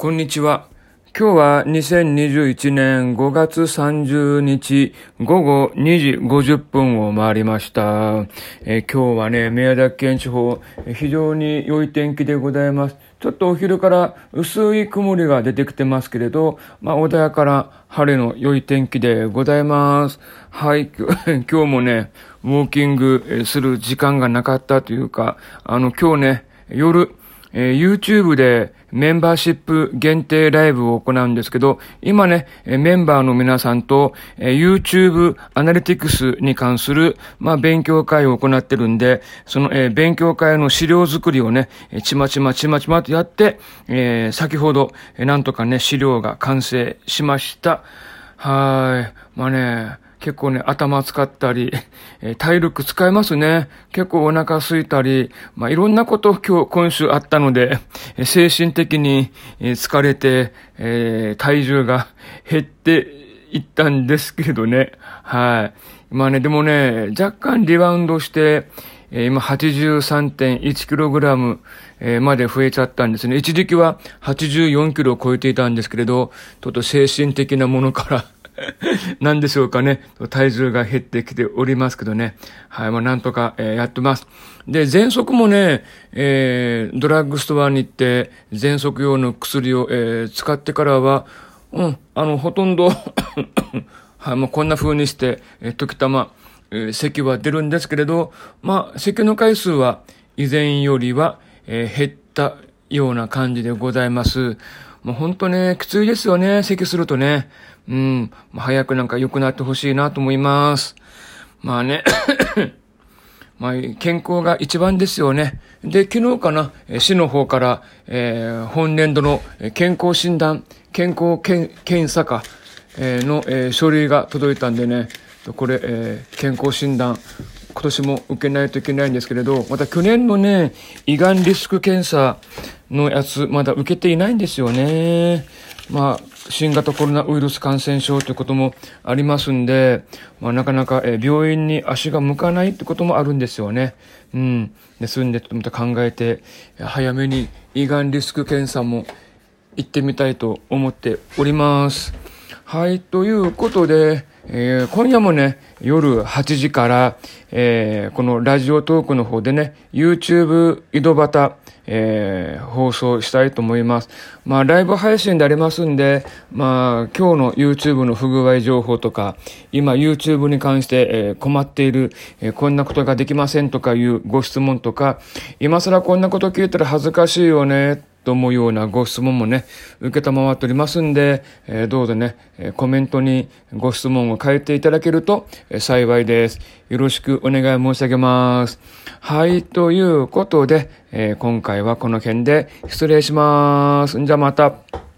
こんにちは。今日は2021年5月30日午後2時50分を回りました。えー、今日はね、宮崎県地方、非常に良い天気でございます。ちょっとお昼から薄い曇りが出てきてますけれど、まあ穏やかな晴れの良い天気でございます。はい、今日もね、ウォーキングする時間がなかったというか、あの今日ね、夜、えー、YouTube でメンバーシップ限定ライブを行うんですけど、今ね、メンバーの皆さんと、えー、YouTube アナリティクスに関する、まあ、勉強会を行ってるんで、その、えー、勉強会の資料作りをね、ちまちまちまちまとやって、えー、先ほど、えー、なんとかね、資料が完成しました。はい。まあね、結構ね、頭使ったり、えー、体力使いますね。結構お腹空いたり、まあ、いろんなこと今日、今週あったので、えー、精神的に、疲れて、え体重が 減っていったんですけどね。はい。まあね、でもね、若干リバウンドして、え今 83.1kg、えまで増えちゃったんですね。一時期は 84kg を超えていたんですけれど、ちょっと精神的なものから なんでしょうかね。体重が減ってきておりますけどね。はい、まあなんとか、えー、やってます。で、喘息もね、えー、ドラッグストアに行って、喘息用の薬を、えー、使ってからは、うん、あの、ほとんど はい、もうこんな風にして、えー、時たま、えー、咳は出るんですけれど、まあ、咳の回数は以前よりは、えー、減ったような感じでございます。もうほんとね、きついですよね、咳するとね。うんま、早くなんか良くなってほしいなと思います。まあね、まあ、健康が一番ですよね。で、昨日かな、市の方から、えー、本年度の健康診断、健康検査か、えー、の、えー、書類が届いたんでね、これ、えー、健康診断、今年も受けないといけないんですけれど、また去年のね、胃がんリスク検査のやつ、まだ受けていないんですよね。まあ、新型コロナウイルス感染症ということもありますんで、まあ、なかなか、え病院に足が向かないってこともあるんですよね。うん。ですんで、ちょっとまた考えて、早めに胃がんリスク検査も行ってみたいと思っております。はい、ということで、えー、今夜もね、夜8時から、えー、このラジオトークの方でね、YouTube 井戸端、えー、放送したいと思います。まあ、ライブ配信でありますんで、まあ、今日の YouTube の不具合情報とか、今 YouTube に関して、え、困っている、え、こんなことができませんとかいうご質問とか、今更こんなこと聞いたら恥ずかしいよね、と思うようなご質問もね、受けたまわっておりますんで、えー、どうぞね、えコメントにご質問を変えていただけると、え幸いです。よろしくお願い申し上げます。はい、ということで、えー、今回はこの辺で失礼します。じゃまた。